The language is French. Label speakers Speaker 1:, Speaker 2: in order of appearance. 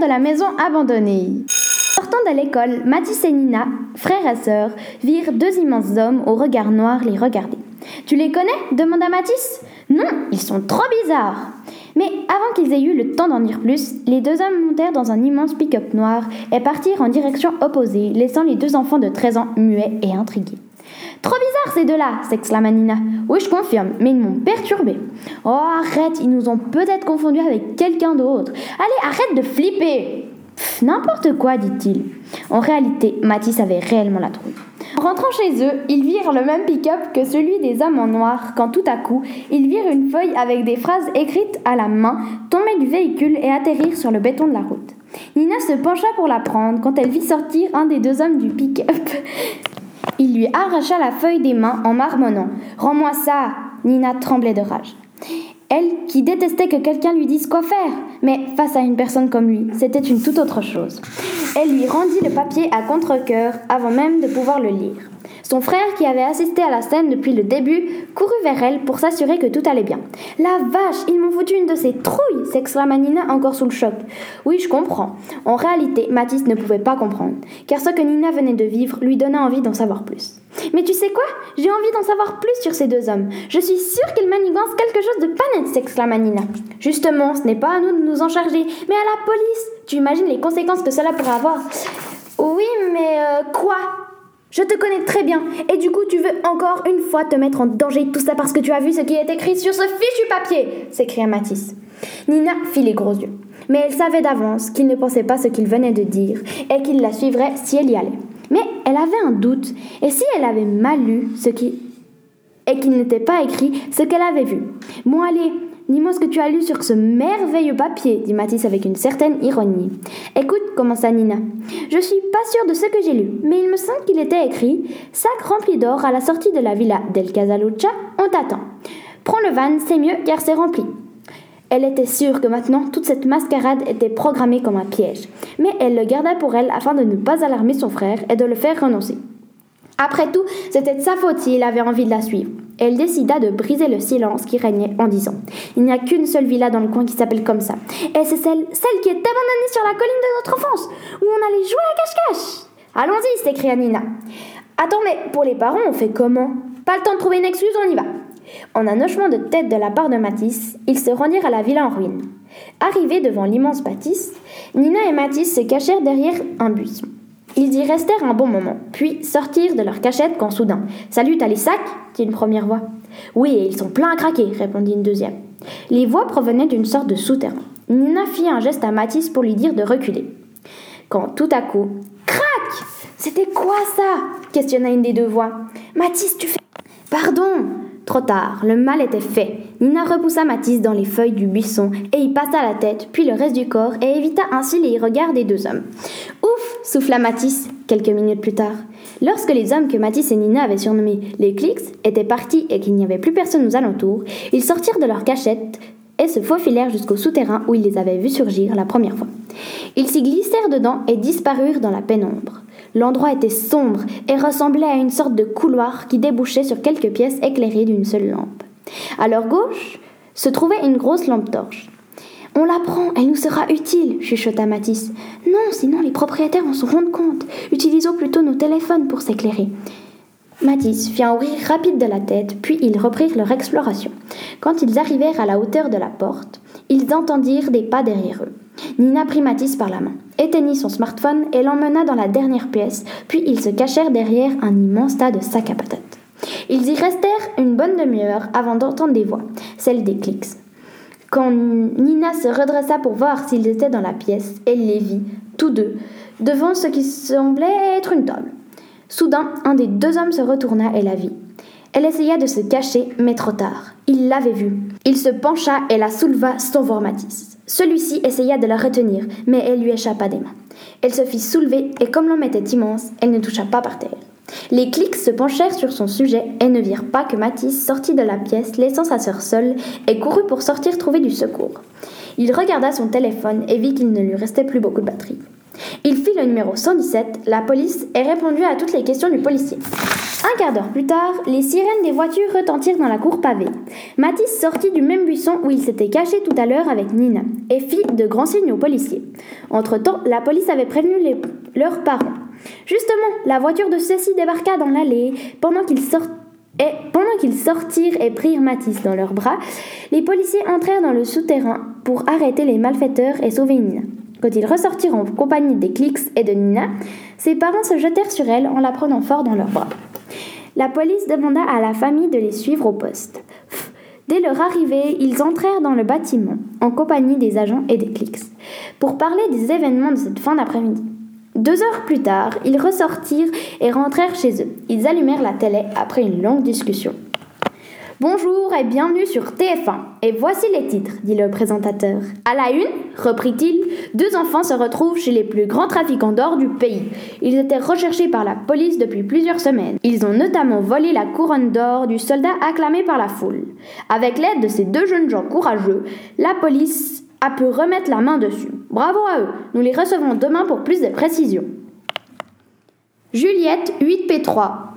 Speaker 1: de la maison abandonnée. Sortant de l'école, Mathis et Nina, frères et sœurs, virent deux immenses hommes au regard noir les regarder. Tu les connais? demanda Mathis. Non, ils sont trop bizarres. Mais avant qu'ils aient eu le temps d'en dire plus, les deux hommes montèrent dans un immense pick-up noir et partirent en direction opposée, laissant les deux enfants de 13 ans muets et intrigués. Trop bizarre ces deux-là s'exclama Nina. Oui, je confirme, mais ils m'ont perturbé. Oh, arrête, ils nous ont peut-être confondus avec quelqu'un d'autre. Allez, arrête de flipper N'importe quoi, dit-il. En réalité, Mathis avait réellement la trouille. En rentrant chez eux, ils virent le même pick-up que celui des hommes en noir quand tout à coup, ils virent une feuille avec des phrases écrites à la main tomber du véhicule et atterrir sur le béton de la route. Nina se pencha pour la prendre quand elle vit sortir un des deux hommes du pick-up. Il lui arracha la feuille des mains en marmonnant Rends-moi ça Nina tremblait de rage. Elle, qui détestait que quelqu'un lui dise quoi faire, mais face à une personne comme lui, c'était une toute autre chose. Elle lui rendit le papier à contre-coeur avant même de pouvoir le lire. Son frère, qui avait assisté à la scène depuis le début, courut vers elle pour s'assurer que tout allait bien. La vache, ils m'ont foutu une de ces trouilles s'exclama Nina encore sous le choc. Oui, je comprends. En réalité, Mathis ne pouvait pas comprendre, car ce que Nina venait de vivre lui donna envie d'en savoir plus. Mais tu sais quoi? J'ai envie d'en savoir plus sur ces deux hommes. Je suis sûre qu'ils manigancent quelque chose de pas net, s'exclama Nina. Justement, ce n'est pas à nous de nous en charger, mais à la police. Tu imagines les conséquences que cela pourrait avoir? Oui, mais euh, quoi? Je te connais très bien, et du coup tu veux encore une fois te mettre en danger, tout ça parce que tu as vu ce qui est écrit sur ce fichu papier s'écria Mathis. Nina fit les gros yeux, mais elle savait d'avance qu'il ne pensait pas ce qu'il venait de dire, et qu'il la suivrait si elle y allait. Mais elle avait un doute, et si elle avait mal lu ce qui... et qu'il n'était pas écrit ce qu'elle avait vu? Bon allez, Dis-moi ce que tu as lu sur ce merveilleux papier, dit Mathis avec une certaine ironie. Écoute, commença Nina. Je suis pas sûre de ce que j'ai lu, mais il me semble qu'il était écrit Sac rempli d'or à la sortie de la villa del Casaluccia, on t'attend. Prends le van, c'est mieux car c'est rempli. Elle était sûre que maintenant toute cette mascarade était programmée comme un piège, mais elle le garda pour elle afin de ne pas alarmer son frère et de le faire renoncer. Après tout, c'était de sa faute s'il avait envie de la suivre. Elle décida de briser le silence qui régnait en disant Il n'y a qu'une seule villa dans le coin qui s'appelle comme ça. Et c'est celle, celle qui est abandonnée sur la colline de notre enfance, où on allait jouer à cache-cache. Allons-y, s'écria Nina. Attends, mais pour les parents, on fait comment? Pas le temps de trouver une excuse, on y va. En un hochement de tête de la part de Matisse, ils se rendirent à la villa en ruine. Arrivés devant l'immense bâtisse, Nina et Matisse se cachèrent derrière un buisson. Ils y restèrent un bon moment, puis sortirent de leur cachette quand soudain Salut, t'as les sacs? dit une première voix. Oui, ils sont pleins à craquer, répondit une deuxième. Les voix provenaient d'une sorte de souterrain. Nina fit un geste à Mathis pour lui dire de reculer. Quand tout à coup, crac C'était quoi ça? questionna une des deux voix. Mathis, tu fais. Pardon Trop tard, le mal était fait. Nina repoussa Mathis dans les feuilles du buisson et y passa la tête, puis le reste du corps, et évita ainsi les regards des deux hommes. Ouf souffla Mathis quelques minutes plus tard. Lorsque les hommes que Mathis et Nina avaient surnommés les Clics étaient partis et qu'il n'y avait plus personne aux alentours, ils sortirent de leur cachette et se faufilèrent jusqu'au souterrain où ils les avaient vus surgir la première fois. Ils s'y glissèrent dedans et disparurent dans la pénombre. L'endroit était sombre et ressemblait à une sorte de couloir qui débouchait sur quelques pièces éclairées d'une seule lampe. À leur gauche se trouvait une grosse lampe torche. On la prend, elle nous sera utile, chuchota Matisse. Non, sinon les propriétaires en se rendent compte. Utilisons plutôt nos téléphones pour s'éclairer. Matisse fit un rire rapide de la tête, puis ils reprirent leur exploration. Quand ils arrivèrent à la hauteur de la porte, ils entendirent des pas derrière eux. Nina prit Matisse par la main, éteignit son smartphone et l'emmena dans la dernière pièce, puis ils se cachèrent derrière un immense tas de sacs à patates. Ils y restèrent une bonne demi-heure avant d'entendre des voix, celles des clics. Quand Nina se redressa pour voir s'ils étaient dans la pièce, elle les vit, tous deux, devant ce qui semblait être une table. Soudain, un des deux hommes se retourna et la vit. Elle essaya de se cacher, mais trop tard. Il l'avait vue. Il se pencha et la souleva sans voir Matisse. Celui-ci essaya de la retenir, mais elle lui échappa des mains. Elle se fit soulever et comme l'homme était immense, elle ne toucha pas par terre. Les clics se penchèrent sur son sujet et ne virent pas que Matisse sortit de la pièce, laissant sa sœur seule, et courut pour sortir trouver du secours. Il regarda son téléphone et vit qu'il ne lui restait plus beaucoup de batterie. Il fit le numéro 117, la police, et répondit à toutes les questions du policier. Un quart d'heure plus tard, les sirènes des voitures retentirent dans la cour pavée. Mathis sortit du même buisson où il s'était caché tout à l'heure avec Nina et fit de grands signes aux policiers. Entre-temps, la police avait prévenu leurs parents. Justement, la voiture de ceux-ci débarqua dans l'allée pendant qu'ils sortirent et prirent Mathis dans leurs bras, les policiers entrèrent dans le souterrain pour arrêter les malfaiteurs et sauver Nina. Quand ils ressortirent en compagnie des Clix et de Nina, ses parents se jetèrent sur elle en la prenant fort dans leurs bras. La police demanda à la famille de les suivre au poste. Dès leur arrivée, ils entrèrent dans le bâtiment, en compagnie des agents et des clics, pour parler des événements de cette fin d'après-midi. Deux heures plus tard, ils ressortirent et rentrèrent chez eux. Ils allumèrent la télé après une longue discussion. Bonjour et bienvenue sur TF1. Et voici les titres, dit le présentateur. À la une, reprit-il, deux enfants se retrouvent chez les plus grands trafiquants d'or du pays. Ils étaient recherchés par la police depuis plusieurs semaines. Ils ont notamment volé la couronne d'or du soldat acclamé par la foule. Avec l'aide de ces deux jeunes gens courageux, la police a pu remettre la main dessus. Bravo à eux. Nous les recevrons demain pour plus de précisions. Juliette 8P3